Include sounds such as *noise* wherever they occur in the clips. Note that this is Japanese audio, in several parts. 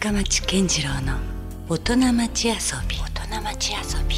深町健次郎の大人町遊び。大人町遊び。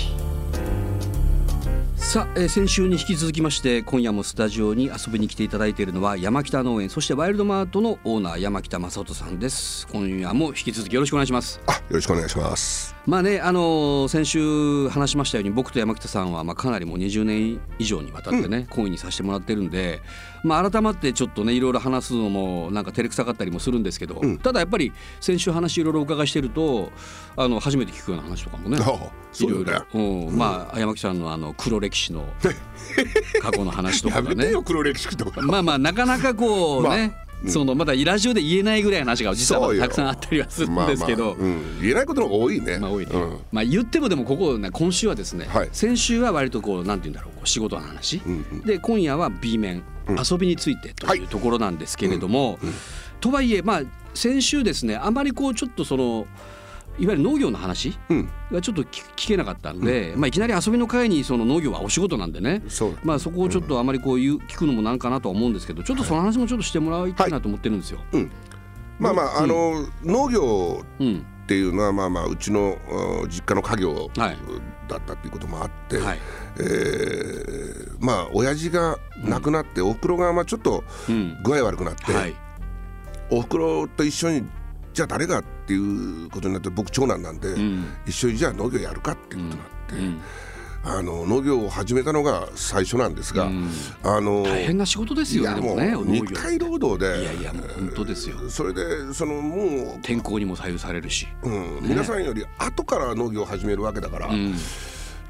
さあ、えー先週に引き続きまして今夜もスタジオに遊びに来ていただいているのは山北農園そしてワイルドマートのオーナー山北正人さんです。今夜も引き続きよろしくお願いします。あ、よろしくお願いします。まあねあのー先週話しましたように僕と山北さんはまあかなりもう20年以上にわたってね、懇意にさせてもらってるんで、まあ、改まってちょっとねいろいろ話すのもなんか照れくさかったりもするんですけど、ただやっぱり先週話いろいろお伺いしてるとあの初めて聞くような話とかもねいろいろ。うん。まあ山北さんのあの黒歴史の過去の話とかがね。*laughs* やめてよ黒歴史とか。まあまあなかなかこうね、*laughs* そのまだラジオで言えないぐらいの話が実はたくさんあったりはするんですけど。まあまあうん、言えないことの方が多いね。まあ多いね、うん。まあ言ってもでもここね今週はですね、はい。先週は割とこうなんて言うんだろうこう仕事の話、んうん。で今夜は B 面、遊びについてというところなんですけれども、とはいえまあ先週ですねあまりこうちょっとそのいわゆる農業の話うん、がちょっと聞聞けなかったんで、まあいきなり遊びの会にその農業はお仕事なんでね。そまあそこをちょっとあまりこう言う聞くのもなんかなとは思うんですけどちょっとその話もちょっとしてもらいたいなと思ってるんですよ。まあまあ、あの農業うん。っていうのはまあまあうちのうん実家の家業はい。だったっていうこともあって、はい。えーまあ親父が亡くなって、おふくろがまあちょっとうん。具合悪くなって、はい。おふくろと一緒にじゃあ誰がっていうことになって僕長男なんで、うん。一緒にじゃあ農業やるかっていうことになって、うん。あの農業を始めたのが最初なんですが、うん。あの大変な仕事ですよいやもうね肉体労働で。いやいやもう本当ですよ。それでそのも天候にも左右されるし、う、うん皆さんより後から農業を始めるわけだから、うん。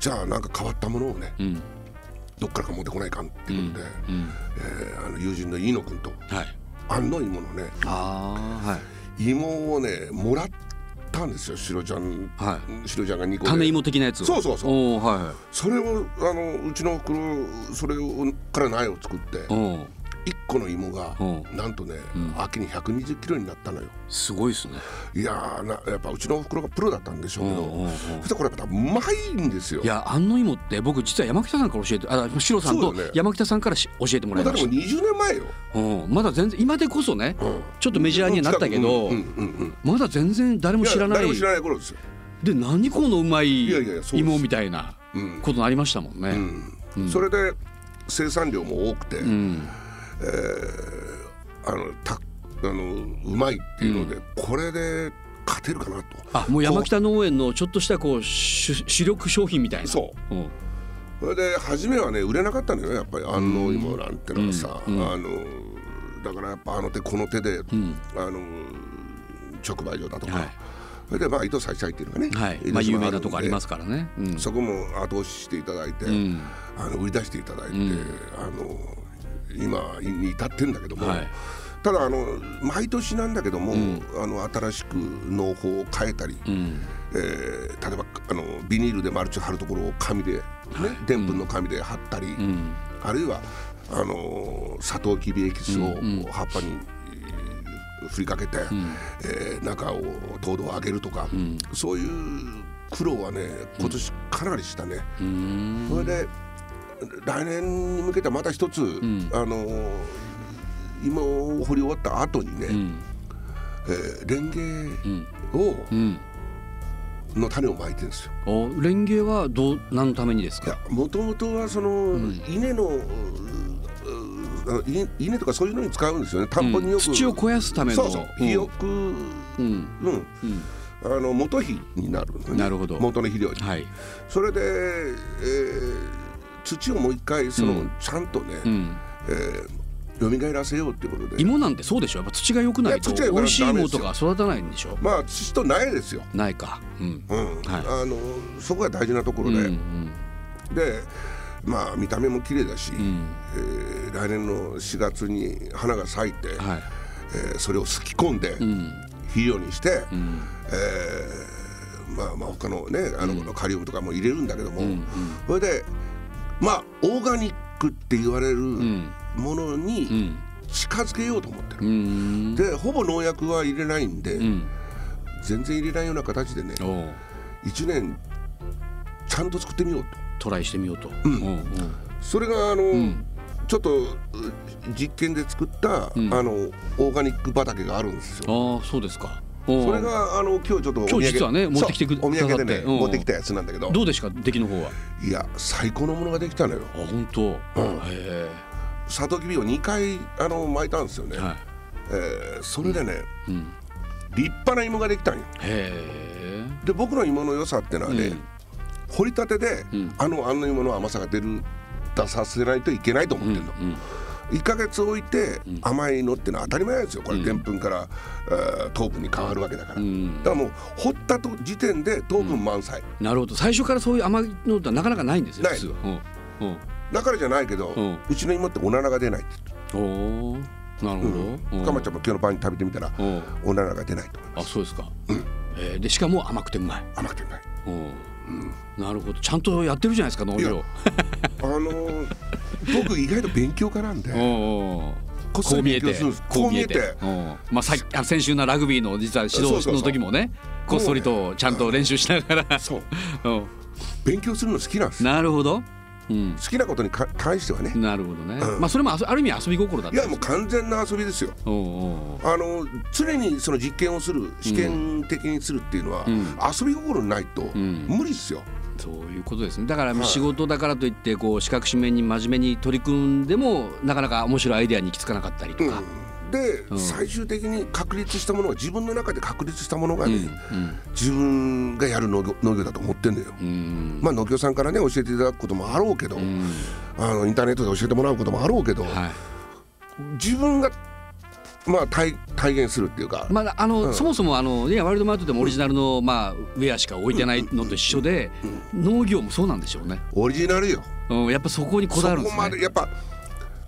じゃあなんか変わったものをねうん。どっからか持ってこないかんっていうことで、うん、えーあの友人の飯野君とはい。安納芋のねはい芋をねもらったんですよ白ちゃん、はい。白ちゃんが2個で。種芋的なやつそうそうそう。はいはい。それをあのうちの袋それをから苗を作って。おー。1個の芋がうん。なんとね、ん。秋に120キロになったのよ。すごいですね。いやーなやっぱうちのお袋がプロだったんでしょうけど、うんうんうん。そしたらこれやっぱうまいんですよ。いや安納芋って僕実は山北さんから教えてあシロさんと山北さんからし教えてもらいましもうだってもう20年前よ、た、うん、まだ全然今でこそねうん。ちょっとメジャーにはなったけど、うんうんうんまだ全然誰も知らないや誰も知らない頃ですよ、で何このうまい芋みたいなうんことになりましたもんね。うん。それで生産量も多くて、うんあのたあのうまいっていうので、これで勝てるかなと。あもう山北農園のちょっとしたこう主主力商品みたいな。そう。うん。それで初めはね売れなかったのよやっぱり安納芋なんてのはさ、うん。うん。あのだからやっぱあの手この手で、ん。あの直売所だとか、はい。それでまあ糸さいちゃいっていうのがね、はい、江まあ有名なとこありますからね。うん。そこも後押ししていただいて、ん。あの売り出していただいて、ん。あの今に至ってんだけども、はい。ただあの毎年なんだけども、あの新しく農法を変えたり、うん。えー例えばあのビニールでマルチ貼るところを紙ででんぷんの紙で貼ったり、うん。あるいはあのサトウキビエキスを葉っぱに、えー振りかけて、えー中を糖度を上げるとか、そういう苦労はね今年かなりしたね。うん。それで来年に向けてまた一つ、あの芋を掘り終わった後にね、うん。えーレンゲうん。を、うん。の種をまいてるんですよ。おレンゲはどう何のためにですか？もともとはその、稲のううう稲稲とかそういうのに使うんですよね。田んぼによく、土を肥やすための。そうそう。肥沃、うん。うん。うん。あの元肥になるのね。なるほど。元の肥料に、はい。それで、えー土をもう一回その、うん。ちゃんとね、うん。えー、蘇らせようっていうことで。芋なんてそうでしょ？やっぱ土が良くないと美味しい芋とか育たないんでしょ？まあ土と苗ですよ、ないか。うん。うん。はい。あのそこが大事なところうんで、うん。でまあ見た目も綺麗だし、うん。えー来年の4月に花が咲いて、はい。えーそれをすき込んでうん。肥料にして、うん。えーまあまあ他のねあの、カリウムとかも入れるんだけども、それでまあオーガニックって言われるうん。ものうにん。近づけようと思ってる、うんでほぼ農薬は入れないんで、うん。全然入れないような形でねおう。1年ちゃんと作ってみようと。トライしてみようと。うん。それがあの、ん。ちょっとう実験で作った、ん。あのオーガニック畑があるんですよ。ああそうですかそれがあの今日ちょっとお土産。今日実はね持ってきてくお土産でね持ってきたやつなんだけど。どうでした？出来の方は？いや最高のものができたのよ。あ本当、うん。へサトウキビを2回あの巻いたんですよね、えはい。えーそれでね、うん。立派な芋ができたんよ。へえ。で僕の芋の良さってのはね、うん。掘りたてで、うん。あのあの芋の甘さが出る出させないといけないと思ってるの、うん1ヶ月置いて甘いのってのは当たり前ですよ。これうん。でんぷんから、えー糖分に変わるわけだから、うん。だからもう掘ったと時点で糖分満載、なるほど。最初からそういう甘いのってなかなかないんですよない。だからじゃないけど、ううんちの芋っておならが出ないっておおなるほど、うん、かまちゃんも今日の晩に食べてみたらうん。おならが出ないと思いますあそうですか、えーでしかも甘くてうまい。甘くてうまい。うん。なるほど。ちゃんとやってるじゃないですか農業。あのー僕意外と勉強家なんで。こう見えてこう見えて。うんまあさあ先週のラグビーの実は指導の時もねこっそりとちゃんと練習しながら、そう。*laughs* う。ん勉強するの好きなんですなるほど、うん、好きなことにか対してはね。なるほどね、うん。まあそれもある意味遊び心だったいやもう完全な遊びですよ。あの常にその実験をする試験的にするっていうのは、うん。遊び心ないとん。無理っすよ、そういうことですね。だからはい。仕事だからといってこう四角四面に真面目に取り組んでもなかなか面白いアイデアに行き着かなかったりとか、うん。で、うん。最終的に確立したものが自分の中で確立したものがね、うん自分がやる農業農業だと思ってんのよ。まあ農協さんからね教えていただくこともあろうけど、うん。あのインターネットで教えてもらうこともあろうけど、はい。自分がまあ体体現するっていうか、まああのうんそもそもあのいやワールドマートでもオリジナルのまあウェアしか置いてないのと一緒で農業もそうなんでしょうね。オリジナルよ。うんやっぱそこにこだわるんですね。までやっぱ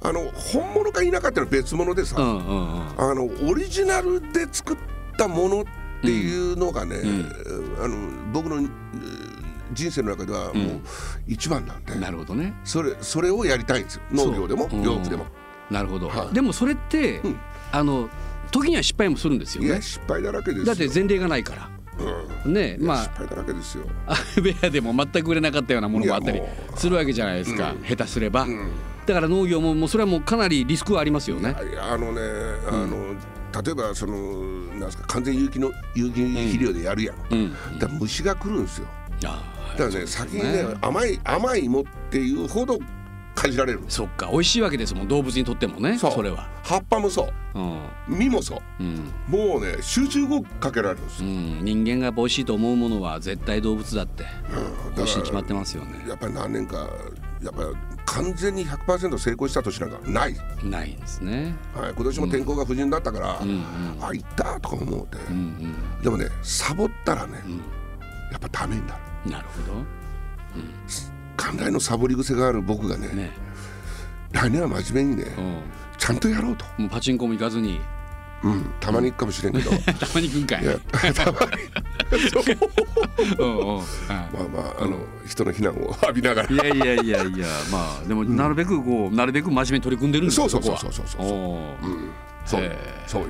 あの本物か否かっていうのは別物でさ、うんうんうん。あのオリジナルで作ったものっていうのがね、んあの僕のえー人生の中ではもう一番なんで、なるほどね。それそれをやりたいんですよ農業でも洋服でも。なるほど。はいでもそれって、うんあの時には失敗もするんですよね。いや失敗だらけですよ。だって前例がないから。うんねまあ失敗だらけですよ。アウェアでも全く売れなかったようなものもあったりするわけじゃないですか、うん下手すれば、うんだから農業ももうそれはもうかなりリスクはありますよね。あのねあの、例えばそのなんですか完全有機の有機肥料でやるやん。うん、だから虫が来るんですよ。だからね先にね甘い甘い芋っていうほど感じられる。そっか。美味しいわけですもん。動物にとってもねそれは。葉っぱもそう。うん。実もそう。うん。もうね集中力かけられるんですうよ、ん、人間が美味しいと思うものは絶対動物だってうん。美味しいに決まってますよね。やっぱり何年かやっぱり完全に100%成功した年なんかない、ないんですね。はい、今年も天候が不順だったから、うん。うん。あ行ったとか思うて、うん。うん。でもねサボったらね、ん。やっぱダメになる。なるほ寛大のサボり癖がある僕がねどね。来年は真面目にねうん。ちゃんとやろうと、もうパチンコも行かずに。うん、たまに行くかもしれんけど。い *laughs* たまに行くんかい。やたまに。そ *laughs* ううん。うまあまああの、人の非難を *laughs* 浴びながら。いやいやいやいや。まあでもなるべくこうなるべく真面目に取り組んでるんですよそうそうそうそうそうそう。おーうん、そう。よへえそうよ、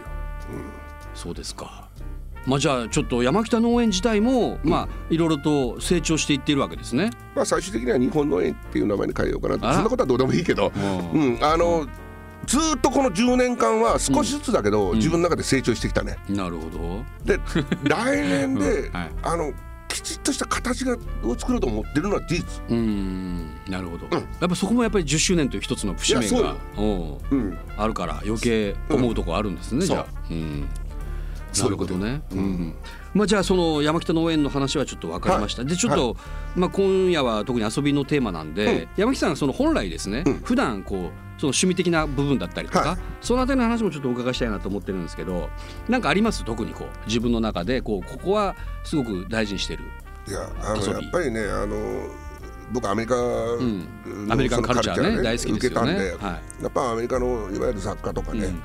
そうですか。まあじゃあちょっと山北農園自体もまあいろいろと成長していっているわけですね。まあ最終的には日本農園っていう名前に変えようかなそんなことはどうでもいいけど、ううん、あの、ずーっとこの10年間は少しずつだけど、自分の中で成長してきたね。なるほど。で来年で、*laughs* あのきちっとした形がを作ろうと思ってるのは事実。うーん。なるほど、うん。やっぱそこもやっぱり10周年という一つの節目がおううん、あるから余計思うとこあるんですね、う。んじゃあ。うんなるほどね。うん。まあじゃあその山北農園の話はちょっと分かりました。でちょっと、まあ今夜は特に遊びのテーマなんで、山北さんはその本来ですね、うん。普段こうその趣味的な部分だったりとか、はい。そのあたりの話もちょっとお伺いしたいなと思ってるんですけど、なんかあります？特にこう自分の中でこうここはすごく大事にしてる。いやあのやっぱりねあの僕アメリカのん。アメリカンカルチャーねその大好きですよね。受けたんで、はやっぱアメリカのいわゆる雑貨とかね、うん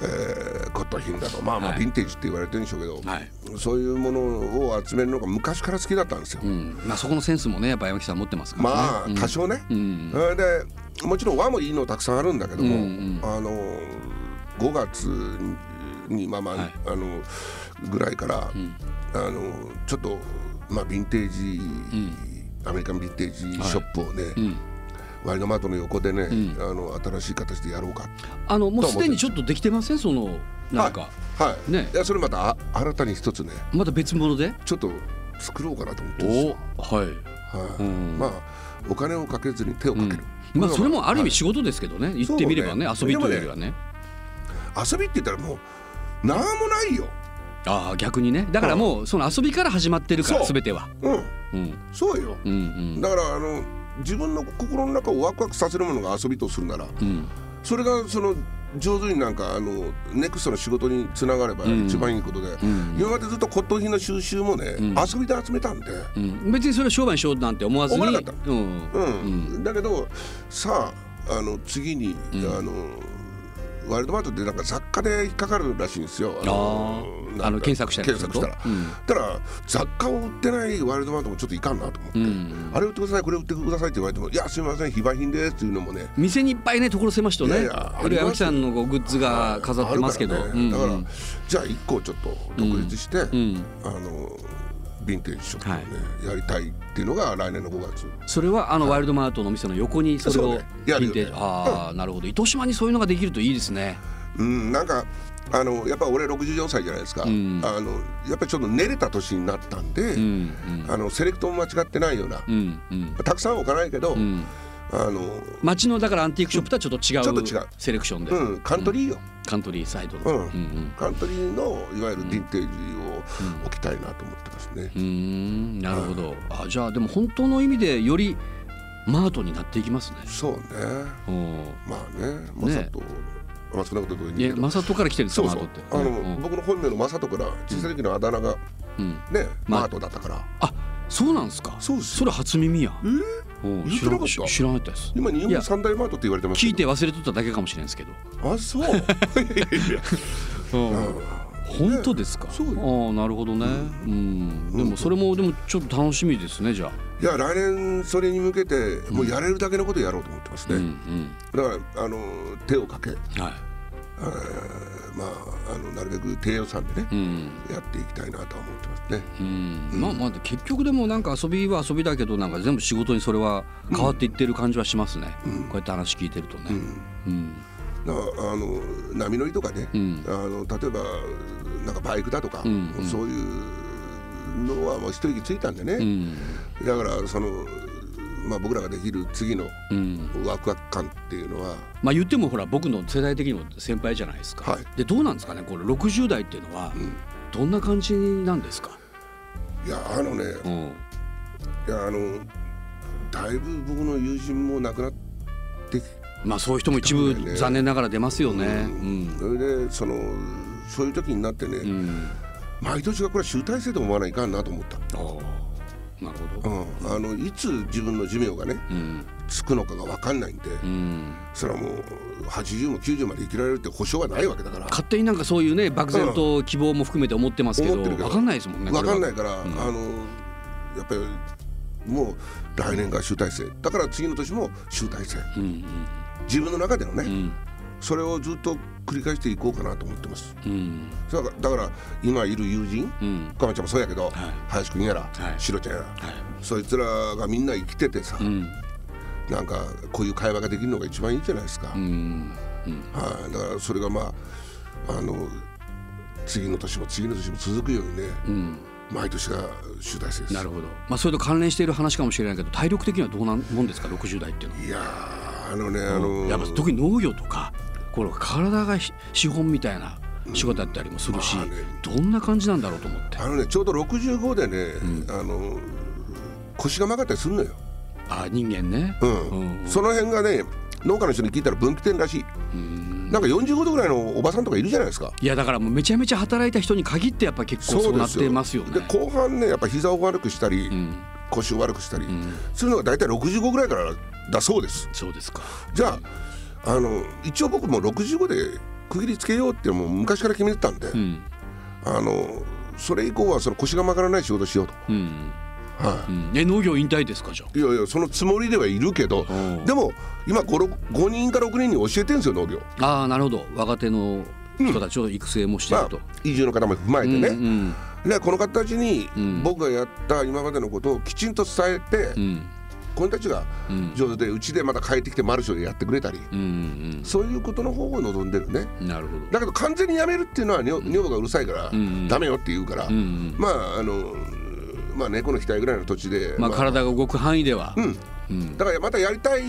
えーコットン品だと。まあまあはい。ヴィンテージって言われてるんでしょうけど、はい。そういうものを集めるのが昔から好きだったんですよ。うん、まあそこのセンスもねやっぱ山北さん持ってますからね。まあうん。多少ね、うん。でもちろん和もいいのたくさんあるんだけども、うんうんあの5月にまあまあ、はい。あのぐらいから、ん。あのちょっとまあヴィンテージ、ん。アメリカンヴィンテージショップをね、うんワイルドマートの横でね、あの新しい形でやろうか。あのもうすでにちょっとできてません？そのなんか、はい、ね。いやそれまたあ新たに一つね。また別物で？ちょっと作ろうかなと思っておはい。はい。うん。まあお金をかけずに手をかける、まあそれもある意味はい仕事ですけどね、言ってみればねね。遊びというよりはね。遊びって言ったらもうなんもないよ。ああ逆にね。だからもうその遊びから始まってるから全ては。うん。うん。そうよ。うんうん。だからあの自分の心の中をワクワクさせるものが遊びとするならうん。それがその上手になんかあのネクストの仕事につながればうん。一番いいことで、ん。今までずっと骨董品の収集もね、ん。遊びで集めたんで、うん。別にそれを商売にしようなんて思わずに。思わなかった。うん。うん。だけどさああの次に、あのワイルドマートってなんか雑貨で引っかかるらしいんですよ。あー。なんかあの検索したり検索したら、うん。たら雑貨を売ってないワイルドマートもちょっといかんなと思って、うん。あれ売ってくださいこれ売ってくださいって言われてもいやすみません非売品ですっていうのもね。店にいっぱいね所狭しとね。いやいやいろいろ青木さんのグッズが飾ってますけど、あるからうん。ねだから、じゃあ一個ちょっと独立して、うん。あのヴィンテージショップをね、やりたいっていうのが来年の5月。それはあのワイルドマートのお店の横にそれをヴィンテージ。ああなるほど。糸島にそういうのができるといいですね。うんなんかあのやっぱ俺64歳じゃないですか、ん。あのやっぱりちょっと練れた年になったんで、うんあのセレクトも間違ってないような、うんうん。たくさんは置かないけど、うん。あの街のだからアンティークショップとはちょっと違うちょっと違う。セレクションで、うん、カントリーよ、カントリーサイドの、うん。うんカントリーのいわゆるヴィンテージを置きたいなと思ってますね。うん。なるほど。あじゃあでも本当の意味でよりマートになっていきますね。そうね。うんまあね。マサト、まあそんなこといいやマサトから来てるんですそうそう。かマートって。あの、うん僕の本名のマサトから小さい時のあだ名がうん。ね、まマートだったから。あそうなんですか。そうですよ。それ初耳やえ？ーうん言ってなかった？知らなかったです。今日本三大マートって言われてます聞いてけ忘れとっただけかもしれんですけど。どあそう。*laughs* 本当ですか？そうよ。ああなるほどね。うん。でもそれもでもちょっと楽しみですねじゃあ。いや来年それに向けてもうやれるだけのことやろうと思ってますね、うんだからあの手をかけ、うんはいえーまああのなるべく低予算でね、うん。やっていきたいなとは思ってますね。うん。まあまあ結局でもなんか遊びは遊びだけどなんか全部仕事にそれは変わっていってる感じはしますね、こうやって話聞いてるとね、うん。だからあの波乗りとかね、ん。あの例えばなんかバイクだとか、んうん。そういうのはもう一息ついたんでね、うん。だからその、まあ、僕らができる次のうん。ワクワク感っていうのはまあ言ってもほら僕の世代的にも先輩じゃないですか、はい。でどうなんですかねこれ60代っていうのはどんな感じなんですか、いやあのねうん。いやあのだいぶ僕の友人も亡くなってきまあそういう人も一部残念ながら出ますよね。うん。それでそのそういう時になってね、うん。毎年がこれは集大成と思わないかんなと思った、なるほど。うん、あのいつ自分の寿命がねうん。つくのかが分かんないんで、うん。それはもう80も90まで生きられるって保証はないわけだから。勝手になんかそういうね漠然と希望も含めて思ってますけど、分かんないですもんね。分かんないい。から、あのやっぱりもう来年が集大成。だから次の年も集大成。うん。自分の中でのね、うんそれをずっと繰り返していこうかなと思ってます。うん。だから今いる友人うん。岡山ちゃんもそうやけど、林くんやら、はい。シロちゃんやら、はい。そいつらがみんな生きててさ、うん。なんかこういう会話ができるのが一番いいじゃないですか、うん。はい、だからそれがまああの次の年も次の年も続くようにね、うん。毎年が集大成です。なるほど。まあそれと関連している話かもしれないけど体力的にはどうなんもんですか？60代っていうのは。いやーあのねあのやっぱ特に農業とかこの体がひ資本みたいな仕事だったりもするし、まあねどんな感じなんだろうと思って。あのねちょうど65でね、あの腰が曲がったりするのよ、あ人間ね。うん。うん。その辺がね農家の人に聞いたら分岐点らしい。なんか45度ぐらいのおばさんとかいるじゃないですか。いやだからもうめちゃめちゃ働いた人に限ってやっぱ結構そうなってますよね。で後半ねやっぱ膝を悪くしたり、うん、腰を悪くしたり、そういうのが大体65ぐらいからだそうです。そうですか。じゃああの一応僕も65で区切りつけようってもう昔から決めてたんで、うん。あのそれ以降はその腰が曲がらない仕事しようと、うん。はうん。え農業引退ですかじゃあ？い、いやいやそのつもりではいるけどうん。でも今 5, 5人から6人に教えてるんですよ農業。ああなるほど。若手の人たちを育成もしてまあると。、移住の方も踏まえてね、うんでこの方たちにん。僕がやった今までのことをきちんと伝えて、うん子たちが上手でうち、でまた帰ってきてマルションでやってくれたり、そういうことの方を望んでるね。なるほど。だけど完全にやめるっていうのは女女房がうるさいから、んダメよって言うから、まああのまあ猫の額ぐらいの土地で、まあ体が動く範囲では。うん。うん。だからまたやりたい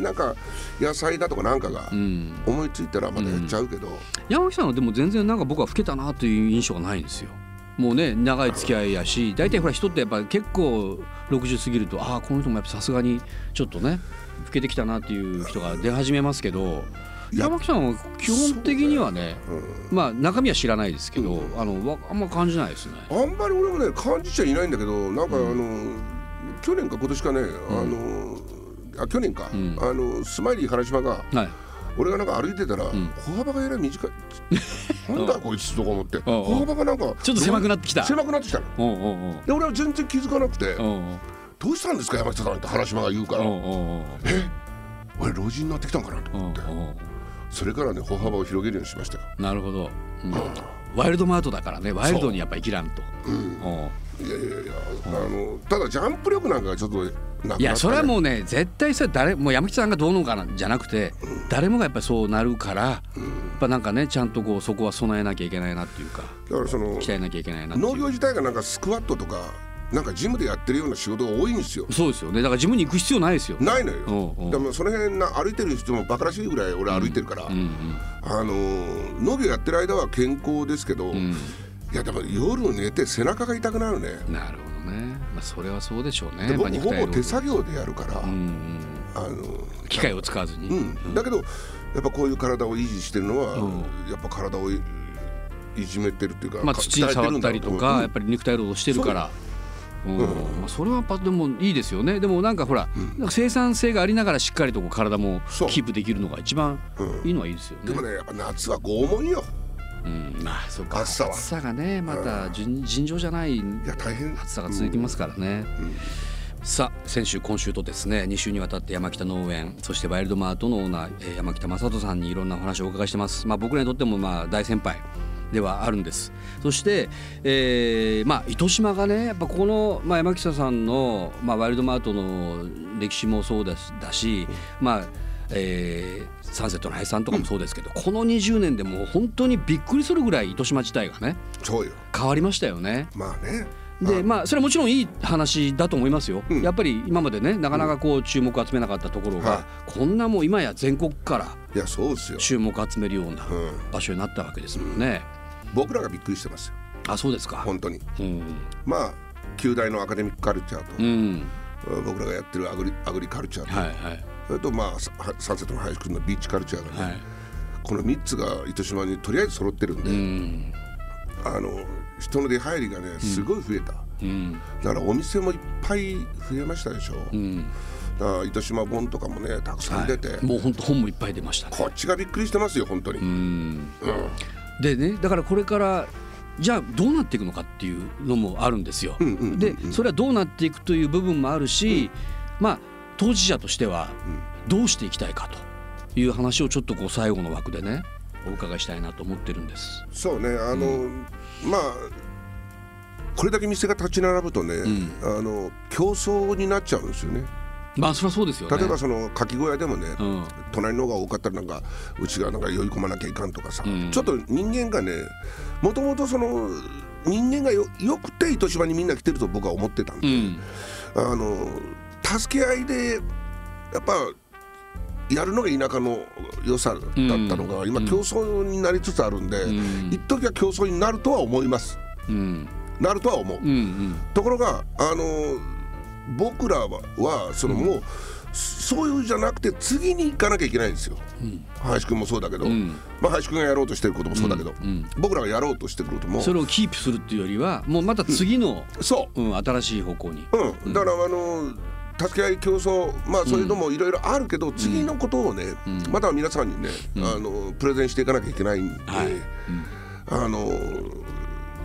なんか野菜だとかなんかがうん。思いついたらまたやっちゃうけど、山木さんはでも全然なんか僕は老けたなという印象がないんですよもうね長い付き合いやし大体ほら人ってやっぱ結構60過ぎるとああこの人もやっぱさすがにちょっとね老けてきたなっていう人が出始めますけど山木さんは基本的にはねうんまあ中身は知らないですけど、うん。あのわあんま感じないですね。あんまり俺もね感じちゃいないんだけどなんかあの、去年か今年かね、あのあ去年か、ん。あのスマイリー原島がはい。俺がなんか歩いてたら、ん。歩幅がえらい短い。*laughs* なんだこいつとか思って。歩幅がなんかちょっと狭くなってきた。狭くなってきたの。で俺は全然気づかなくてどうしたんですか山下さんって原島が言うから。え？俺老人になってきたんかなと思って。それからね歩幅を広げるようにしましたよ。なるほど、うん。ワイルドマートだからねワイルドにやっぱ生きらんと。おういやいやいやあのただジャンプ力なんかがちょっとなくなった、ね、いやそれはもうね絶対さ誰もう山木さんがどうのかなじゃなくて、誰もがやっぱりそうなるから、やっぱなんかねちゃんとこうそこは備えなきゃいけないなっていうかだからその鍛えなきゃいけないな農業自体がなんかスクワットとかなんかジムでやってるような仕事が多いんですよ。そうですよね。だから自分に行く必要ないですよ。ないのよ。うんうん。でもその辺な歩いてる人もバカらしいぐらい俺歩いてるから、うんうんあの農業やってる間は健康ですけど、んいやでも夜寝て背中が痛くなるね。なるほどね、まあ、それはそうでしょうね。で僕ほぼ手作業でやるから、うんうん。あの機械を使わずに、うん、だけどやっぱこういう体を維持してるのは、うん。やっぱ体をいいじめてるっていうか、まあ、土に触ったりとか、やっぱり肉体労働してるから。う。ん。うん。まあ、それはやっぱでもいいですよね。でもなんかほら、なんか生産性がありながらしっかりとこう体もキープできるのが一番うん。いいのはいいですよね。でもねやっぱ夏は拷問ようん、まあそうか。暑さは。暑さがねまた尋尋常じゃないいや大変。暑さが続きますからね。さあ先週今週とですね2週にわたって山北農園そしてワイルドマートのオーナー、えー山北正人さんにいろんなお話をお伺いしてます。まあ、僕らにとってもまあ大先輩ではあるんです。そして、えーまあ、糸島がねやっぱこの、まあ、山北さんの、まあ、ワイルドマートの歴史もそうだし、まあえーサンセットの林さんとかもそうですけど、この20年でもう本当にびっくりするぐらい糸島自体がねそうよ。変わりましたよね。まあね。でまあ。それはもちろんいい話だと思いますよ、うん。やっぱり今までねなかなかこう注目を集めなかったところが、はこんなもう今や全国から注目を集めるようなうん、場所になったわけですもんね。僕らがびっくりしてますよ。あそうですか。本当に。うん、まあ旧大のアカデミックカルチャーと、うん、僕らがやってるアグリアグリカルチャーと、はいはいそれとまあササンセットの林くんのビーチカルチャーがね、はい。この3つが糸島にとりあえず揃ってるんで、うん。あの人の出入りがねすごい増えた、うん。だからお店もいっぱい増えましたでしょ、うん。だから糸島本とかもねたくさん出て、はい、もう本当本もいっぱい出ましたね。こっちがびっくりしてますよ本当に、うん。うん。でねだからこれからじゃあどうなっていくのかっていうのもあるんですよ。うんうんうんうんでそれはどうなっていくという部分もあるし、まあ当事者としてはどうしていきたいかという話をちょっとこう最後の枠でねお伺いしたいなと思ってるんです。そうねあの、まあこれだけ店が立ち並ぶとね、ん。あの競争になっちゃうんですよね。まあそれはそうですよね。例えばそのかき小屋でもね、うん。隣の方が多かったらなんかうちがなんか酔い込まなきゃいかんとかさ、うん。ちょっと人間がねもともとその人間がよよくて糸島にみんな来てると僕は思ってたんで、うん。あの助け合いでやっぱやるのが田舎の良さだったのが、今うん。競争になりつつあるんで、うん。一時は競争になるとは思います。うん。なるとは思う、うんうん。ところがあの僕らははそのもう、そういうじゃなくて次に行かなきゃいけないんですよ、林くんもそうだけど、ん。まあ、林くんがやろうとしてることもそうだけど、うん。僕らがやろうとしてくることも。それをキープするっていうよりはもうまた次の、そう。ん新しい方向に。う、うん、だからあの助け合い競争まあそういうのもいろいろあるけど、次のことをね、ん。また皆さんにね、あのプレゼンしていかなきゃいけないんで、あの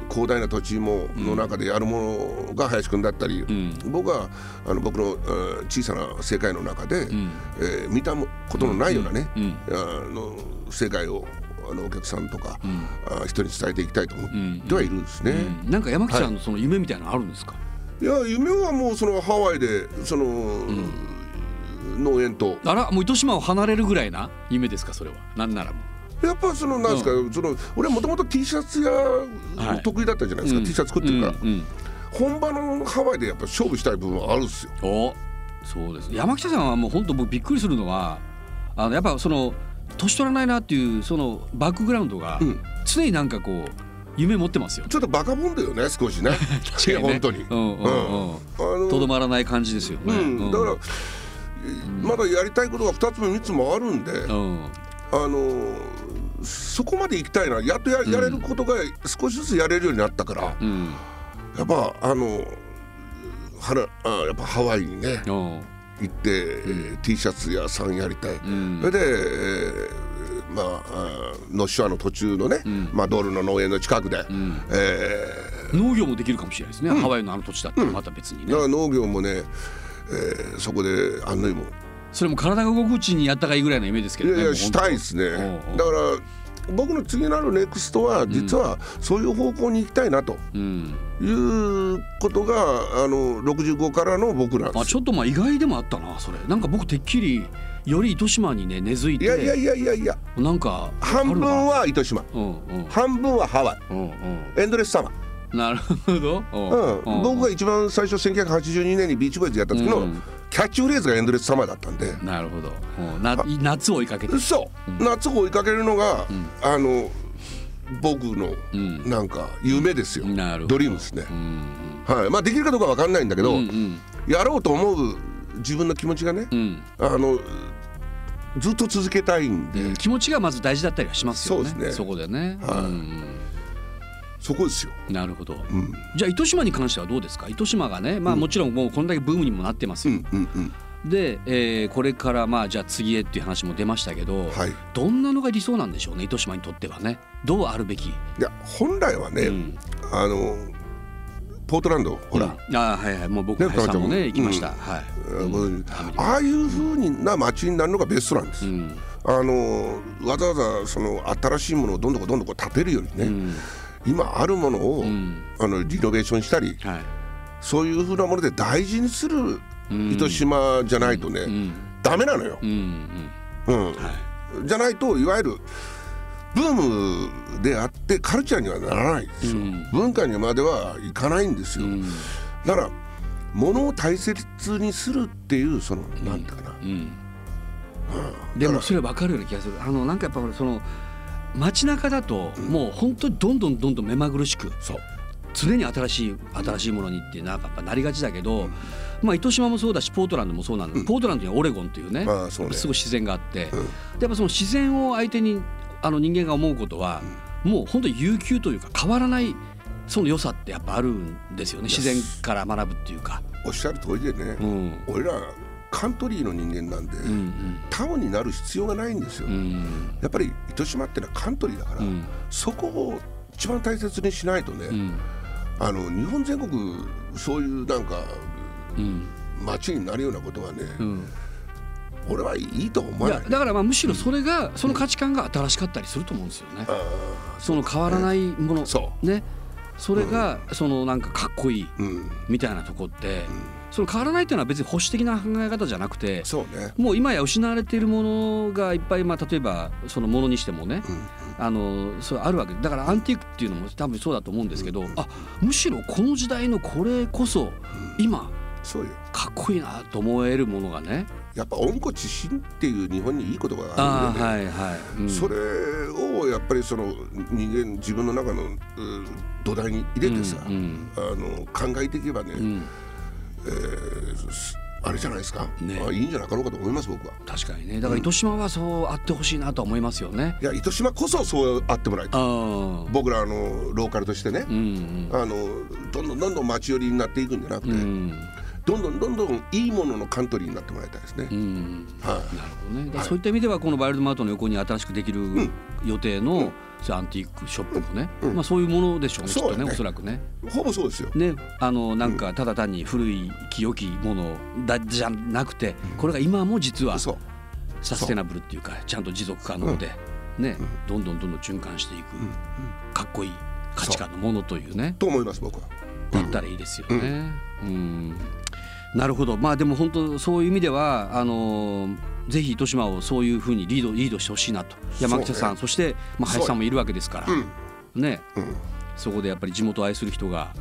広大な土地もの中でやるものが林くんだったり、ん。僕はあの僕のうん小さな世界の中で、ん。えー見たことのないようなね、うん。うん。あの世界をあのお客さんとか、あ人に伝えていきたいと思ん。ってはいるんですね。うん。なんか山木さんのその夢みたいなのあるんですか、いや夢はもうそのハワイでその、農園と。あらもう糸島を離れるぐらいな？夢ですかそれは。なんならもう。やっぱそのなんですか、その俺もともと T シャツ屋はい。得意だったじゃないですか、うん。T シャツ作ってるから、本場のハワイでやっぱ勝負したい部分はあるんですよ。おそうです山北さんはもう本当僕びっくりするのはあのやっぱその年取らないなっていうそのバックグラウンドがうん。常になんかこう夢持ってますよ。ちょっとバカもんだよね少しね。*laughs* 本当に、うんうんうん。あのとどまらない感じですよ。ね。うん、だから、まだやりたいことが2つも3つもあるんで、うん。あのそこまで行きたいな。やっとややれることが少しずつやれるようになったから、うん。やっぱあのはなあやっぱハワイにねうん。行って、えー T シャツ屋さんやりたい、ん。それで、えーまああーノッシュアの途中のね、まあ、ドルの農園の近くで、え農業もできるかもしれないですね。ハワイのあの土地だったらまた別にね。ーだか。ら農業もね、えーそこであんのにも。それも体が動くうちにやったがいいぐらいの夢ですけどね。いやいやしたいですね。うんう。んだから僕の次なるネクストは実はそういう方向に行きたいなと。うん。いうことがあの65からの僕なんです。あちょっとまあ意外でもあったなそれ。なんか僕てっきりより糸島にね根付いて。いやいやいやいやいや。なんか半分は糸島。うんうん。半分はハワイ。うんうん。エンドレスサマーなるほど。うん、僕が一番最初1982年にビーチボーイズやった時のうんキャッチフレーズがエンドレスサマーだったんで、なるほど。夏を追いかけて。そう、夏を追いかけるのが、あの僕のん。なんか夢ですよ、なるほど。ドリームですね、うんはい。まあできるかどうかわかんないんだけど、うんうん。やろうと思う自分の気持ちがね、うん。あのずっと続けたいんで、うん。気持ちがまず大事だったりはしますよね。そうですね。こでね。はい。うんそこですよ、うんなるほど。うん、じゃあ糸島に関してはどうですか？糸島がね、まあもちろんもうこんだけブームにもなってますよ。うんうんうん。で、えーこれからまあじゃあ次へっていう話も出ましたけど、はい。どんなのが理想なんでしょうね？糸島にとってはね。どうあるべき？いや本来はね、うん。あのポートランドほら、うん。あーはいはい。もう僕ね林さんもねうん行きました。はい。あのああいうふうな街になるのがベストなんです、うん。あのわざわざその新しいものをどんどんどんどん建てるよりね、うん今あるものを、ん。あのリノベーションしたりはい。そういうふうなもので大事にするうん糸島じゃないとね、うん。ダメなのよ。じゃないといわゆるブームであってカルチャーにはならないですよ、うん。文化にまではいかないんですよ、うん。だから物を大切にするっていうその、なんていうかな、うん。でもそれ分かるような気がする。あのなんかやっぱその街中だともう本当にどんどんどんどん目まぐるしく常に新しい新しいものにってなんかやっぱなりがちだけど、まあ糸島もそうだしポートランドもそうなんだ、ポートランドにはオレゴンっていうね,、すごい自然があって、やっぱその自然を相手にあの人間が思うことは、もう本当に悠久というか変わらないその良さってやっぱあるんですよね自然から学ぶっていうか。おっしゃる通りでね、うん。俺らカントリーの人間なんで、うんタウンになる必要がないんですよ、うん。うんやっぱり糸島ってのはカントリーだから、うん。そこを一番大切にしないとね、うん。あの日本全国そういうなんかうん。街になるようなことはね、うん。俺はいいとは思いわないやだからまあむしろそれがその価値観が新しかったりすると思うんですよね。その変わらないものそね。それがそのなんかかっこいいうん。みたいなとこってその変わらないっていうのは別に保守的な考え方じゃなくてそうね。もう今や失われているものがいっぱいまあ例えばそのものにしてもねあのそれあるわけ。だからアンティークっていうのも多分そうだと思うんですけどあむしろこの時代のこれこそ今そうよ。かっこいいなと思えるものがね。やっぱ温故知新っていう日本にいい言葉がああるはいはい、うん。それをやっぱりその人間自分の中のう土台に入れてさ、うんうん。あの考えていけばね、うんすあれじゃないですか、ね。あいいんじゃなかろうかと思います僕は。確かにね。だから糸島はそうあってほしいなと思いますよね。いや糸島こそそうあってもらいたい。僕らあのローカルとしてね、うんあのどんどんどんどん街寄りになっていくんじゃなくて、うん。うんどんどんどんどんいいもののカントリーになってもらいたいですね。うんはい。なるほどね。そういった意味ではこのワイルドマートの横に新しくできる予定のそういうアンティークショップもね、まあそういうものでしょうねきっとねねおそらくね。ほぼそうですよ。ねあのなんかただ単に古い清きものだじゃなくてこれが今も実はサステナブルっていうかちゃんと持続可能でねどんどんどんどん循環していくかっこいい価値観のものというね。と思います僕は。だったらいいですよね。うんなるほど。まあでも本当そういう意味ではあのぜひ糸島をそういうふうにリードリードしてほしいなと。山口さんそ,、して、まあ、林さんもいるわけですから、ね、そこでやっぱり地元を愛する人が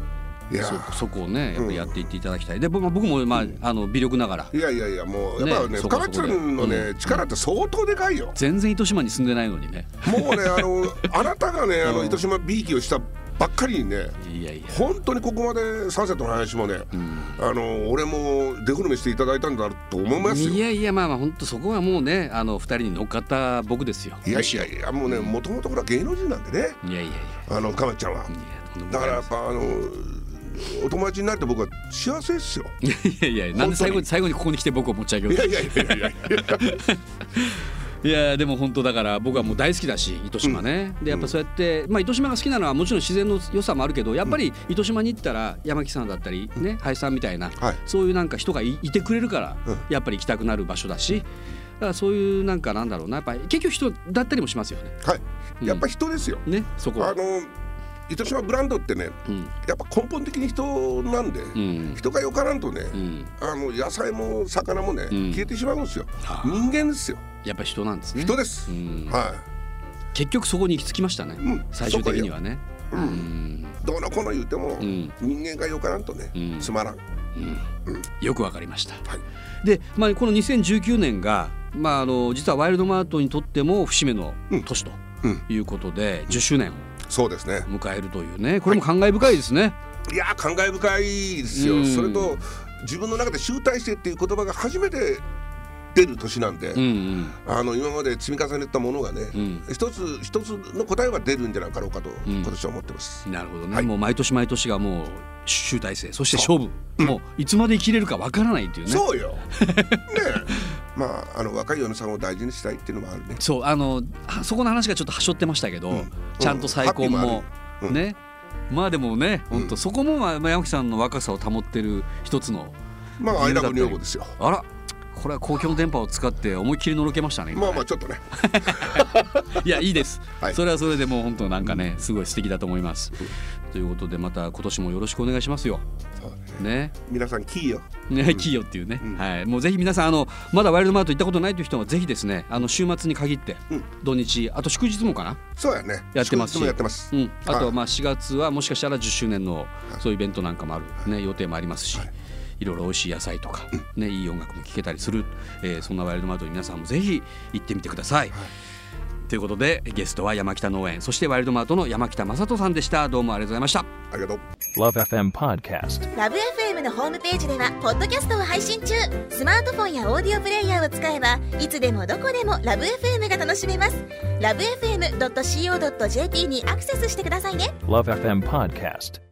そそこをねやっぱりやっていっていただきたい、で僕も、まあ、あの微力ながら。いやいやいやもうやっぱね深町さんのね、力って相当でかいよ。全然糸島に住んでないのにね。もうねあのあなたがねあの糸島 B 期をしたばっかりにねいやいや。本当にここまでサンセットの話もね、うん、あの俺もデフォルメしていただいたんだと思いますよ。いやいやまあまあ本当そこはもうねあの二人に乗っかった僕ですよ。いやいやいやもうねもともとこれは芸能人なんでね。いやいやいや。あのかまちゃんは。だからやっぱあのお友達になると僕は幸せですよ。いやいやなんで最後に最後にここに来て僕を持ち上げよう。いやいやいやいや *laughs* いや。でも本当だから僕はもう大好きだし糸島ね、うん、でやっぱそうやって、まあ、糸島が好きなのはもちろん自然の良さもあるけどやっぱり糸島に行ったら山木さんだったりね林さんみたいな、はい、そういうなんか人がいてくれるから、やっぱり行きたくなる場所だし。だからそういうなんかなんだろうなやっぱり結局人だったりもしますよね。はい。やっぱ人ですよ。ねそこあの糸島ブランドってね、うん、やっぱ根本的に人なんで、うん、人がよからんとね、うん、あの野菜も魚もね、消えてしまうんですよ。人間ですよ。やっぱ人なんですね。人です、はい。結局そこに行き着きましたね、最終的にはね。うん。どうのこの言うても、人間がよからんとね、つまらん、よくわかりました、はい、で、まあ、この2019年が、まあ、あの実はワイルドマートにとっても節目の年ということで、10周年をそうですね。迎えるというねこれも感慨深いですね、い。や感慨深いですよ、それと自分の中で集大成っていう言葉が初めて出る年なんで、うんうん、あの今まで積み重ねたものがね、うん、一つ一つの答えは出るんじゃなかろうかと、今年は思ってます。なるほどね、はい、もう毎年毎年がもう集大成そして勝負、うん、もういつまで生きれるかわからないっていうね。そうよ。*laughs* ねまあ、あの若い嫁さんを大事にしたいっていうのもあるね。そうあのそこの話がちょっとはしょってましたけど、うん、ちゃんと再婚も、ね。まあでもね本当、そこも、まあ、山木さんの若さを保ってる一つのまあ、アイラブ女房ですよ。あらこれは公共の電波を使って思いっきりのろけましたねまあまあちょっとね。*laughs* いやいいです、はい、それはそれでもう本当なんかねすごい素敵だと思います、うん、ということでまた今年もよろしくお願いしますよ。ね。皆さんキーよ。ね、キーよっていうね、うん、はい、もうぜひ皆さんあのまだワイルドマート行ったことないという人はぜひですねあの週末に限って、うん、土日あと祝日もかな？そうやね。やってますし。やってます、うん、あとはまあ4月はもしかしたら10周年のそういうイベントなんかもある、ね、予定もありますし、はいいろいろ美味しい野菜とか、ね、いい音楽も聴けたりする、えー、そんなワイルドマートに皆さんもぜひ行ってみてください。はい。ということでゲストは山北農園そしてワイルドマートの山北正人さんでした。どうもありがとうございました。ありがとう。LoveFM Podcast LoveFM のホームページではポッドキャストを配信中。スマートフォンやオーディオプレイヤーを使えばいつでもどこでも LoveFM が楽しめます。LoveFM.co.jp にアクセスしてくださいね。LoveFM Podcast